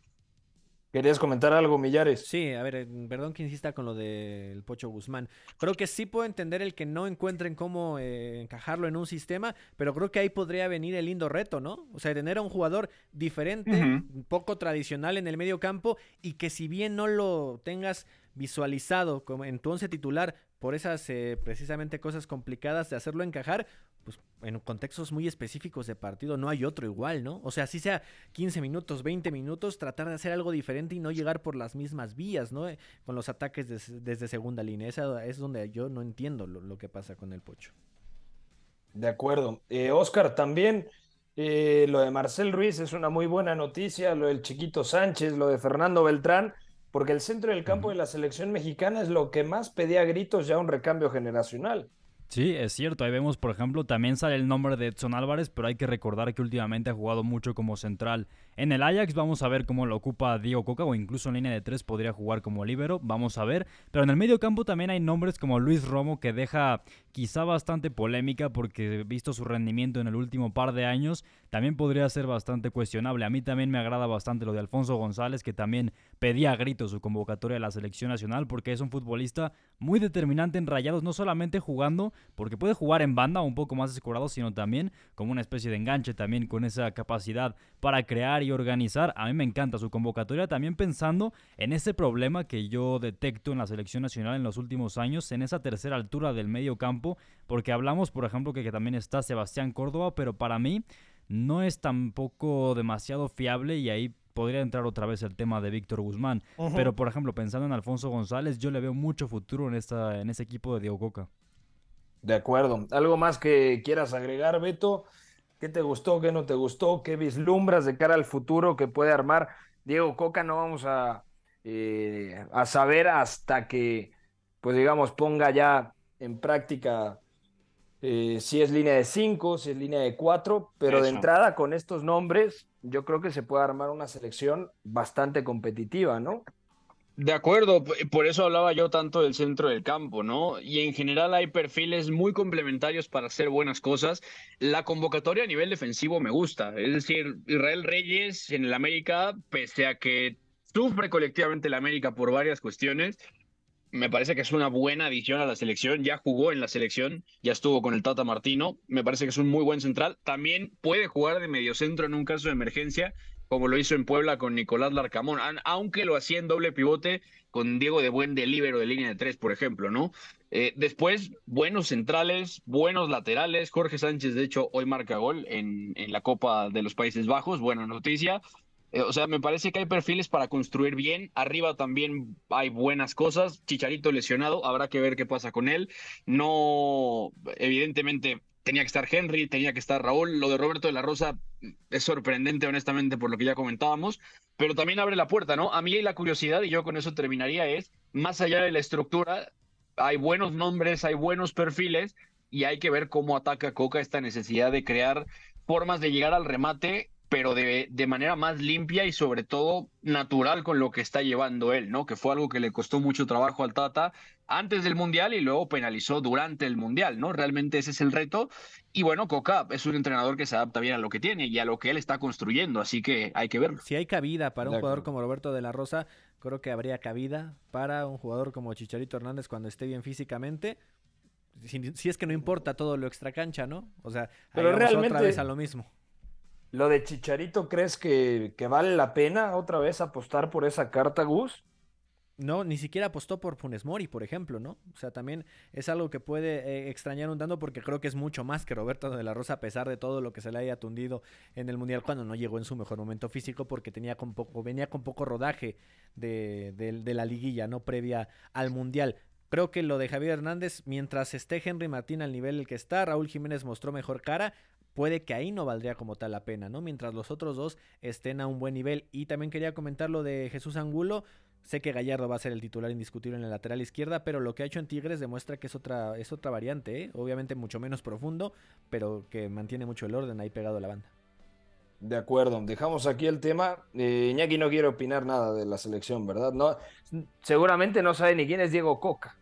¿Querías comentar algo, Millares?
Sí, a ver, eh, perdón que insista con lo del Pocho Guzmán. Creo que sí puedo entender el que no encuentren cómo eh, encajarlo en un sistema, pero creo que ahí podría venir el lindo reto, ¿no? O sea, tener a un jugador diferente, un poco tradicional en el medio campo y que si bien no lo tengas visualizado como en tu once titular por esas eh, precisamente cosas complicadas de hacerlo encajar, pues en contextos muy específicos de partido no hay otro igual, ¿no? O sea, si sea 15 minutos, 20 minutos, tratar de hacer algo diferente y no llegar por las mismas vías, ¿no? Eh, con los ataques desde segunda línea. Esa es donde yo no entiendo lo, que pasa con el Pocho.
De acuerdo. Eh, Oscar, también eh, lo de Marcel Ruiz es una muy buena noticia, lo del Chiquito Sánchez, lo de Fernando Beltrán, porque el centro del campo de la selección mexicana es lo que más pedía gritos ya un recambio generacional.
Sí, es cierto. Ahí vemos, por ejemplo, también sale el nombre de Edson Álvarez, pero hay que recordar que últimamente ha jugado mucho como central. En el Ajax vamos a ver cómo lo ocupa Diego Coca o incluso en línea de tres podría jugar como líbero, vamos a ver. Pero en el medio campo también hay nombres como Luis Romo que deja quizá bastante polémica porque visto su rendimiento en el último par de años, también podría ser bastante cuestionable. A mí también me agrada bastante lo de Alfonso González que también pedía a gritos su convocatoria a la selección nacional porque es un futbolista muy determinante en rayados, no solamente jugando porque puede jugar en banda un poco más escurado, sino también como una especie de enganche, también con esa capacidad para crear y organizar. A mí me encanta su convocatoria, también pensando en ese problema que yo detecto en la selección nacional en los últimos años, en esa tercera altura del medio campo, porque hablamos, por ejemplo, que, que también está Sebastián Córdoba, pero para mí no es tampoco demasiado fiable y ahí podría entrar otra vez el tema de Víctor Guzmán. Pero, por ejemplo, pensando en Alfonso González, yo le veo mucho futuro en, esta, en ese equipo de Diego Coca.
De acuerdo. ¿Algo más que quieras agregar, Beto? ¿Qué te gustó, qué no te gustó? ¿Qué vislumbras de cara al futuro que puede armar Diego Coca? No vamos a, eh, a saber hasta que, pues digamos, ponga ya en práctica eh, si es línea de 5, si es línea de 4, pero de entrada con estos nombres yo creo que se puede armar una selección bastante competitiva, ¿no?
De acuerdo, por eso hablaba yo tanto del centro del campo, ¿no? Y en general hay perfiles muy complementarios para hacer buenas cosas. La convocatoria a nivel defensivo me gusta. Es decir, Israel Reyes en el América, pese a que sufre colectivamente el América por varias cuestiones, me parece que es una buena adición a la selección. Ya jugó en la selección, ya estuvo con el Tata Martino. Me parece que es un muy buen central. También puede jugar de mediocentro en un caso de emergencia como lo hizo en Puebla con Nicolás Larcamón, aunque lo hacía en doble pivote con Diego de Buen de Libero de línea de tres, por ejemplo, ¿no? Eh, después, buenos centrales, buenos laterales. Jorge Sánchez, de hecho, hoy marca gol en, en la Copa de los Países Bajos, buena noticia. Eh, o sea, me parece que hay perfiles para construir bien. Arriba también hay buenas cosas. Chicharito lesionado, habrá que ver qué pasa con él. No, evidentemente, tenía que estar Henry, tenía que estar Raúl. Lo de Roberto de la Rosa es sorprendente, honestamente, por lo que ya comentábamos, pero también abre la puerta, ¿no? A mí la curiosidad, y yo con eso terminaría, es, más allá de la estructura, hay buenos nombres, hay buenos perfiles, y hay que ver cómo ataca Coca esta necesidad de crear formas de llegar al remate pero de, de, manera más limpia y sobre todo natural con lo que está llevando él, ¿no? Que fue algo que le costó mucho trabajo al Tata antes del Mundial y luego penalizó durante el Mundial, ¿no? Realmente ese es el reto. Y bueno, Coca es un entrenador que se adapta bien a lo que tiene y a lo que él está construyendo, así que hay que verlo.
Si hay cabida para un jugador como Roberto de la Rosa, creo que habría cabida para un jugador como Chicharito Hernández cuando esté bien físicamente. Si, es que no importa todo lo extracancha, ¿no? O sea,
pero realmente
otra vez a lo mismo.
Lo de Chicharito, ¿crees que, que, vale la pena otra vez apostar por esa carta, Gus?
No, ni siquiera apostó por Funes Mori, por ejemplo, ¿no? O sea, también es algo que puede eh, extrañar un tanto porque creo que es mucho más que Roberto de la Rosa, a pesar de todo lo que se le haya tundido en el Mundial cuando no llegó en su mejor momento físico, porque tenía con poco, venía con poco rodaje de, de la liguilla, ¿no? Previa al Mundial. Creo que lo de Javier Hernández, mientras esté Henry Martín al nivel el que está, Raúl Jiménez mostró mejor cara puede que ahí no valdría como tal la pena, ¿no? Mientras los otros dos estén a un buen nivel. Y también quería comentar lo de Jesús Angulo. Sé que Gallardo va a ser el titular indiscutible en la lateral izquierda, pero lo que ha hecho en Tigres demuestra que es otra, es otra variante, ¿eh? obviamente mucho menos profundo, pero que mantiene mucho el orden ahí pegado a la banda.
De acuerdo, dejamos aquí el tema. Eh, Iñaki no quiere opinar nada de la selección, ¿verdad? No, seguramente no sabe ni quién es Diego Coca.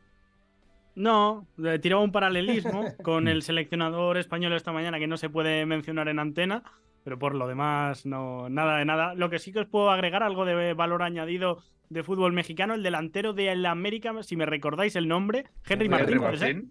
No, tiraba un paralelismo con el seleccionador español esta mañana que no se puede mencionar en antena, pero por lo demás, no, nada de nada. Lo que sí que os puedo agregar, algo de valor añadido de fútbol mexicano, el delantero de la América, si me recordáis el nombre, Henry Martín, ¿puede ser?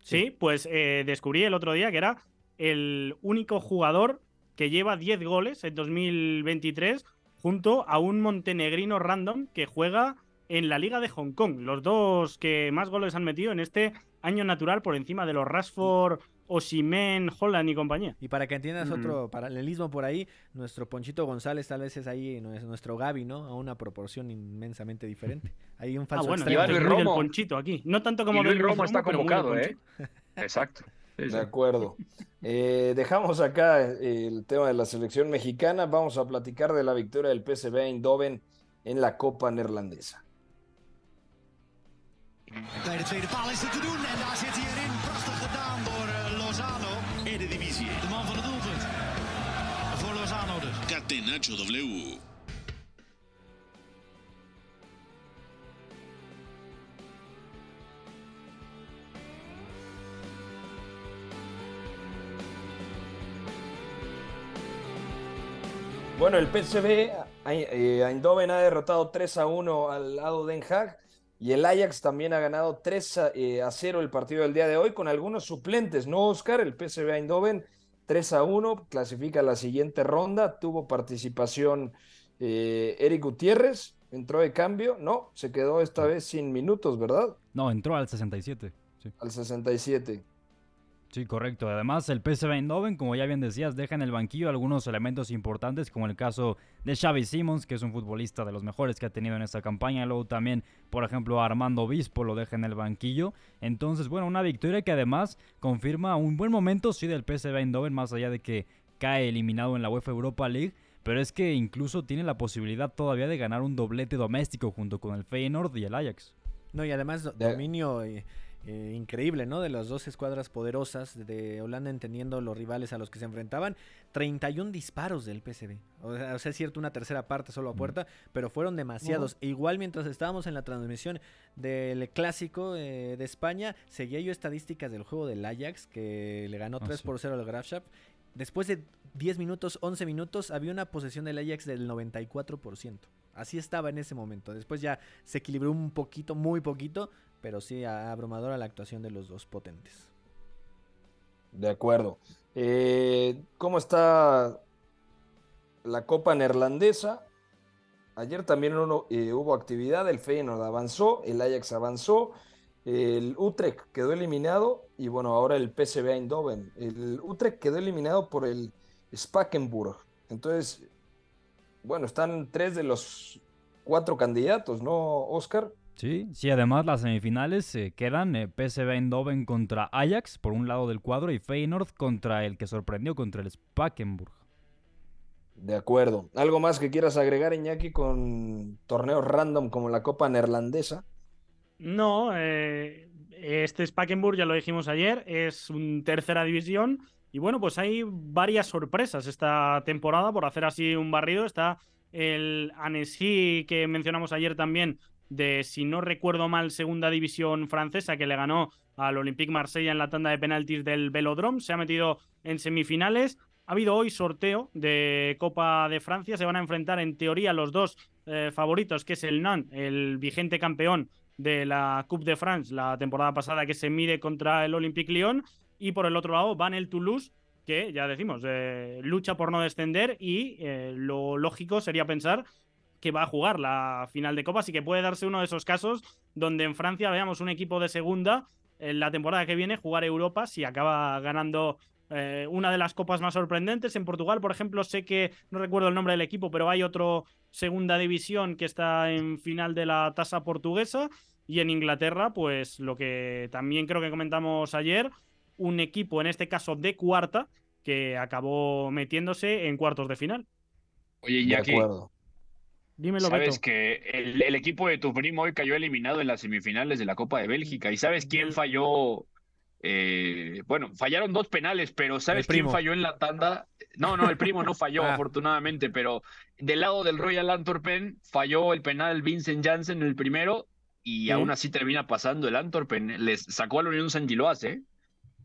Sí, pues eh, descubrí el otro día que era el único jugador que lleva 10 goles en 2023 junto a un montenegrino random que juega en la Liga de Hong Kong. Los dos que más goles han metido en este año natural por encima de los Rashford, Osimen, Holland y compañía.
Y para que entiendas otro paralelismo por ahí, nuestro Ponchito González tal vez es ahí nuestro Gaby, ¿no? A una proporción inmensamente diferente. Hay un falso
ah, bueno, y Romo, Ponchito aquí. No tanto como
Luis Romo, está convocado, ¿eh? Exacto.
De acuerdo. *laughs* Eh, dejamos acá el tema de la selección mexicana. Vamos a platicar de la victoria del PSV Eindhoven en la Copa Neerlandesa.
Bij de tweede paal is het te doen en daar zit hij erin. Prachtig gedaan door uh, Lozano. Eredivisie. De man van het doelpunt. Voor Lozano dus. Catenaccio W.
Bueno, el PSV eh, Eindhoven ha derrotado 3 a 1 al lado de Den Haag y el Ajax también ha ganado 3 a, 0 eh, el partido del día de hoy con algunos suplentes, ¿no, Oscar? El PSV Eindhoven 3 a 1, clasifica la siguiente ronda, tuvo participación eh, Eric Gutiérrez, entró de cambio, no, se quedó esta vez sin minutos, ¿verdad?
No, entró al 67.
Al 67.
Sí, correcto. Además, el PSV Eindhoven, como ya bien decías, deja en el banquillo algunos elementos importantes, como el caso de Xavi Simons, que es un futbolista de los mejores que ha tenido en esta campaña. Luego también, por ejemplo, Armando Obispo lo deja en el banquillo. Entonces, bueno, una victoria que además confirma un buen momento, sí, del PSV Eindhoven, más allá de que cae eliminado en la UEFA Europa League. Pero es que incluso tiene la posibilidad todavía de ganar un doblete doméstico junto con el Feyenoord y el Ajax.
No, y además dominio... Eh, increíble, ¿no? De las dos escuadras poderosas de Holanda entendiendo los rivales a los que se enfrentaban. 31 disparos del PSV. O sea, es cierto, una tercera parte solo a puerta, pero fueron demasiados. Igual mientras estábamos en la transmisión del clásico eh, de España, seguía yo estadísticas del juego del Ajax, que le ganó 3 ah, por 0 al Grafschaft. Después de 10 minutos, 11 minutos, había una posesión del Ajax del 94%. Así estaba en ese momento. Después ya se equilibró un poquito, muy poquito, pero sí abrumadora la actuación de los dos potentes.
De acuerdo. Eh, ¿Cómo está la Copa Neerlandesa? Ayer también eh, hubo actividad, el Feyenoord avanzó, el Ajax avanzó, el Utrecht quedó eliminado y bueno, ahora el PSV Eindhoven. El Utrecht quedó eliminado por el Spakenburg. Entonces, bueno, están tres de los cuatro candidatos, ¿no, Oscar?
Sí, sí, además las semifinales se quedan eh, PSV Eindhoven contra Ajax por un lado del cuadro y Feyenoord contra el que sorprendió contra el Spakenburg.
De acuerdo. ¿Algo más que quieras agregar, Iñaki, con torneos random como la Copa Neerlandesa?
No, eh, este Spakenburg, ya lo dijimos ayer, es un tercera división. Y bueno, pues hay varias sorpresas esta temporada, por hacer así un barrido. Está el Annecy que mencionamos ayer también, de, si no recuerdo mal, segunda división francesa que le ganó al Olympique Marsella en la tanda de penaltis del Velodrome. Se ha metido en semifinales. Ha habido hoy sorteo de Copa de Francia. Se van a enfrentar en teoría los dos eh, favoritos, que es el Nantes, el vigente campeón de la Coupe de France la temporada pasada que se mide contra el Olympique Lyon. Y por el otro lado van el Toulouse, que ya decimos, eh, lucha por no descender y eh, lo lógico sería pensar que va a jugar la final de Copa, así que puede darse uno de esos casos donde en Francia veamos un equipo de segunda en la temporada que viene jugar Europa si acaba ganando eh, una de las copas más sorprendentes. En Portugal, por ejemplo, sé que no recuerdo el nombre del equipo, pero hay otro segunda división que está en final de la tasa portuguesa. Y en Inglaterra, pues lo que también creo que comentamos ayer, un equipo, en este caso de cuarta, que acabó metiéndose en cuartos de final.
Oye, ya que Sabes que el, equipo de tu primo hoy cayó eliminado en las semifinales de la Copa de Bélgica. ¿Y sabes quién falló? Eh, bueno, fallaron dos penales, pero ¿sabes quién falló en la tanda? No, no, el primo no falló, *laughs* ah. afortunadamente, pero del lado del Royal Antwerpen falló el penal Vincent Janssen el primero y aún así termina pasando el Antwerpen. Les sacó a la Unión San Giloas, ¿eh?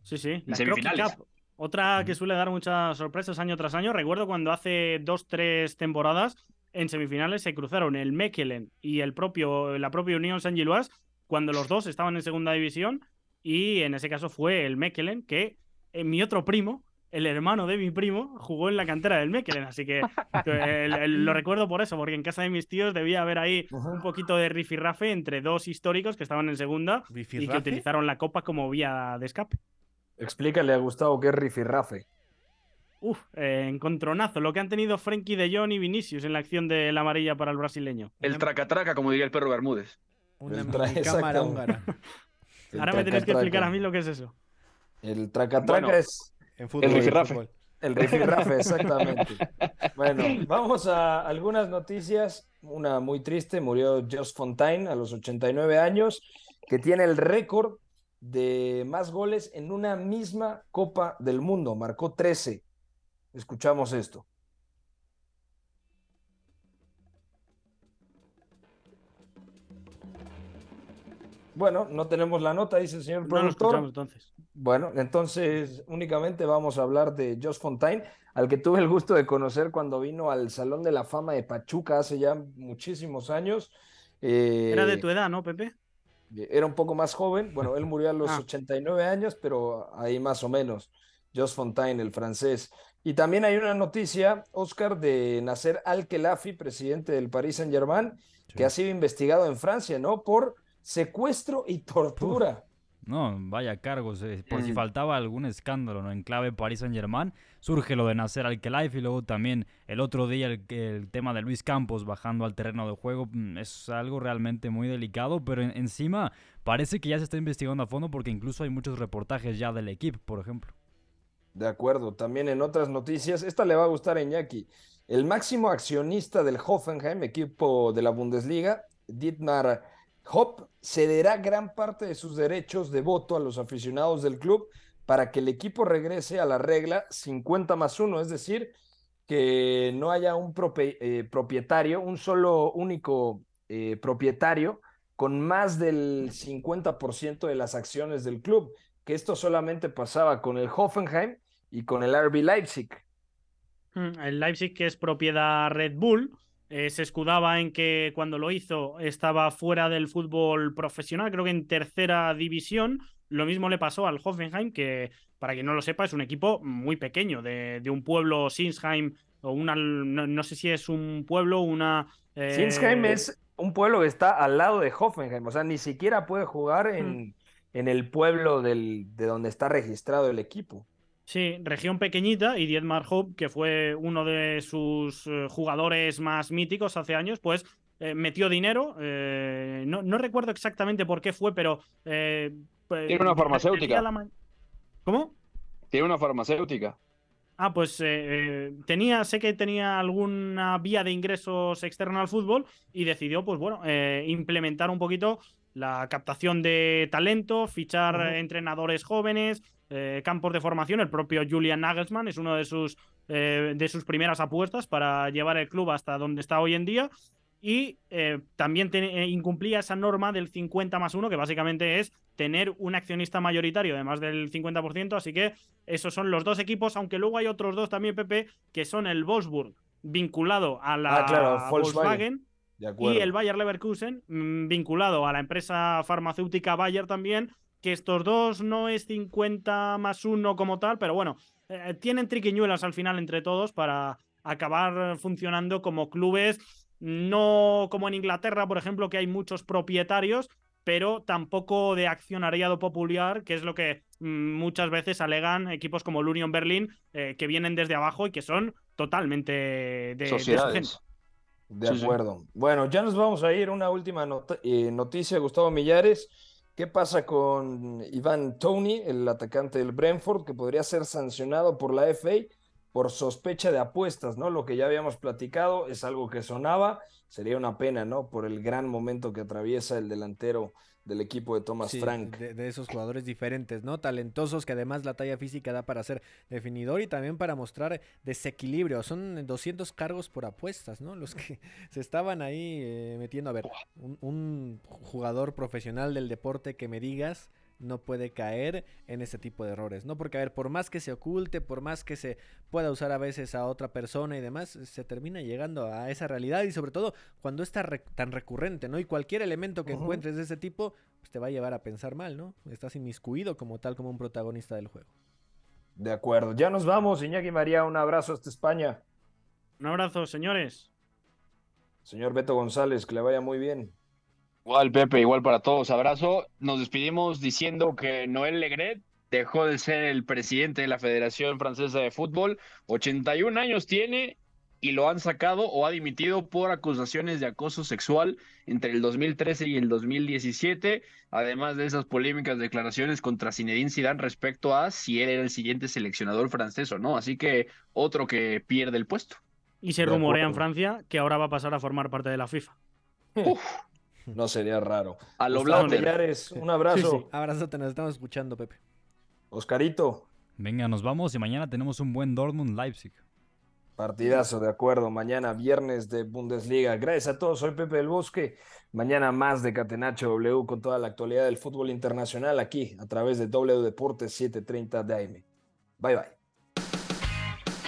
Sí, sí.
En semifinales.
Otra que suele dar muchas sorpresas año tras año. Recuerdo cuando hace dos, tres temporadas en semifinales se cruzaron el Mechelen y el propio, la propia Unión San Gilois cuando los dos estaban en segunda división y en ese caso fue el Mechelen que en mi otro primo, el hermano de mi primo, jugó en la cantera del Mechelen, así que *laughs* el- el- lo recuerdo por eso, porque en casa de mis tíos debía haber ahí un poquito de rifirrafe entre dos históricos que estaban en segunda y que utilizaron la copa como vía de escape.
Explícale a Gustavo qué es rifirrafe.
Uf, eh, encontronazo, lo que han tenido Frenkie de Jong y Vinicius en la acción de la amarilla para el brasileño.
El traca-traca, como diría el perro Bermúdez.
Una cámara húngara. *laughs*
El
Ahora me tenéis que
traca-traca.
explicar a mí lo que es eso.
El traca-traca
Bueno,
es
En fútbol.
El rifirrafe.
el rifirrafe, exactamente. *laughs* Bueno, vamos a algunas noticias. Una muy triste, murió Jos Fontaine a los 89 años, que tiene el récord de más goles en una misma Copa del Mundo. Marcó 13. Escuchamos esto. Bueno, no tenemos la nota, dice el señor
No lo
productor.
escuchamos entonces.
Bueno, entonces únicamente vamos a hablar de Josh Fontaine, al que tuve el gusto de conocer cuando vino al Salón de la Fama de Pachuca hace ya muchísimos años.
Era de
Eh,
tu edad, ¿no, Pepe?
era un poco más joven, bueno, él murió a los *laughs*
Ah.
89 años, pero ahí más o menos. Josh Fontaine, el francés. Y también hay una noticia, Oscar, de Nasser Al-Khelaifi, presidente del Paris Saint-Germain, que ha sido investigado en Francia, ¿no? Por secuestro y tortura.
No, vaya cargos. eh, por si
Mm.
faltaba algún escándalo ¿no? en clave Paris Saint Germain, surge lo de Nasser al y luego también el otro día el, el tema de Luis Campos bajando al terreno de juego. mm, Es algo realmente muy delicado, pero en- encima parece que ya se está investigando a fondo porque incluso hay muchos reportajes ya del equipo, por ejemplo.
De acuerdo, también en otras noticias, esta le va a gustar a Iñaki. El máximo accionista del Hoffenheim, equipo de la Bundesliga, Dietmar Hopp, cederá gran parte de sus derechos de voto a los aficionados del club para que el equipo regrese a la regla 50 más 1, es decir, que no haya un eh, propietario, un solo único eh, propietario con más del 50% de las acciones del club, que esto solamente pasaba con el Hoffenheim y con el RB Leipzig.
Mm, El Leipzig, que es propiedad Red Bull, eh, se escudaba en que cuando lo hizo estaba fuera del fútbol profesional, creo que en tercera división. Lo mismo le pasó al Hoffenheim, que para quien no lo sepa es un equipo muy pequeño, de, de un pueblo Sinsheim, o una, no, no sé si es un pueblo, una... eh,
Sinsheim es un pueblo que está al lado de Hoffenheim, o sea, ni siquiera puede jugar en, en el pueblo del, de donde está registrado el equipo.
Sí, región pequeñita y Dietmar Hopp, que fue uno de sus eh, jugadores más míticos hace años, pues eh, metió dinero. eh, no, no recuerdo exactamente por qué fue, pero... eh, pues,
Tiene una farmacéutica.
la ¿Cómo?
Tiene una farmacéutica.
Ah, pues eh, tenía, sé que tenía alguna vía de ingresos externa al fútbol y decidió, pues bueno, eh, implementar un poquito la captación de talento, fichar entrenadores jóvenes, eh, campos de formación. El propio Julian Nagelsmann es uno de sus, eh, de sus primeras apuestas para llevar el club hasta donde está hoy en día. Y eh, también te- incumplía esa norma del 50 más 1, que básicamente es tener un accionista mayoritario de más del 50%. Así que esos son los dos equipos, aunque luego hay otros dos también, Pepe, que son el Wolfsburg, vinculado a la
Ah, claro, Volkswagen.
Volkswagen, y el Bayer Leverkusen, mm, vinculado a la empresa farmacéutica Bayer también, que estos dos no es 50 más 1 como tal, pero bueno, eh, tienen triquiñuelas al final entre todos para acabar funcionando como clubes, no como en Inglaterra, por ejemplo, que hay muchos propietarios, pero tampoco de accionariado popular, que es lo que mm, muchas veces alegan equipos como el Union Berlin, eh, que vienen desde abajo y que son totalmente de, de su gente.
Sociedades.
De
Sí, sí.
acuerdo. Bueno, ya nos vamos a ir. Una última eh, noticia, Gustavo Millares. ¿Qué pasa con Iván Tony, el atacante del Brentford, que podría ser sancionado por la FA por sospecha de apuestas, ¿no? Lo que ya habíamos platicado es algo que sonaba. Sería una pena, ¿no? Por el gran momento que atraviesa el delantero del equipo de Thomas
Sí,
Frank.
De, de esos jugadores diferentes, ¿no? Talentosos que además la talla física da para ser definidor y también para mostrar desequilibrio. Son 200 cargos por apuestas, ¿no? Los que *laughs* se estaban ahí eh, metiendo. A ver, un, un jugador profesional del deporte que me digas no puede caer en este tipo de errores, ¿no? Porque, a ver, por más que se oculte, por más que se pueda usar a veces a otra persona y demás, se termina llegando a esa realidad y sobre todo cuando es tan recurrente, ¿no? Y cualquier elemento que encuentres de ese tipo, pues te va a llevar a pensar mal, ¿no? Estás inmiscuido como tal, como un protagonista del juego.
De acuerdo, ya nos vamos, Iñaki María, un abrazo hasta España.
Un abrazo, señores.
Señor Beto González, que le vaya muy bien.
Igual, Pepe, igual para todos. Abrazo. Nos despedimos diciendo que Noel Legret dejó de ser el presidente de la Federación Francesa de Fútbol. 81 años tiene y lo han sacado o ha dimitido por acusaciones de acoso sexual entre el 2013 y el 2017, además de esas polémicas declaraciones contra Zinedine Zidane respecto a si él era el siguiente seleccionador francés o no. Así que otro que pierde el puesto.
Y se rumorea en Francia que ahora va a pasar a formar parte de la FIFA.
No sería raro.
A lo
un abrazo.
Abrazo, te nos estamos escuchando, Pepe.
Oscarito.
Venga, nos vamos y mañana tenemos un buen Dortmund Leipzig.
Partidazo, de acuerdo. Mañana viernes de Bundesliga. Gracias a todos. Soy Pepe del Bosque. Mañana más de Catenacho W con toda la actualidad del fútbol internacional aquí a través de W Deportes 730 de AM. Bye bye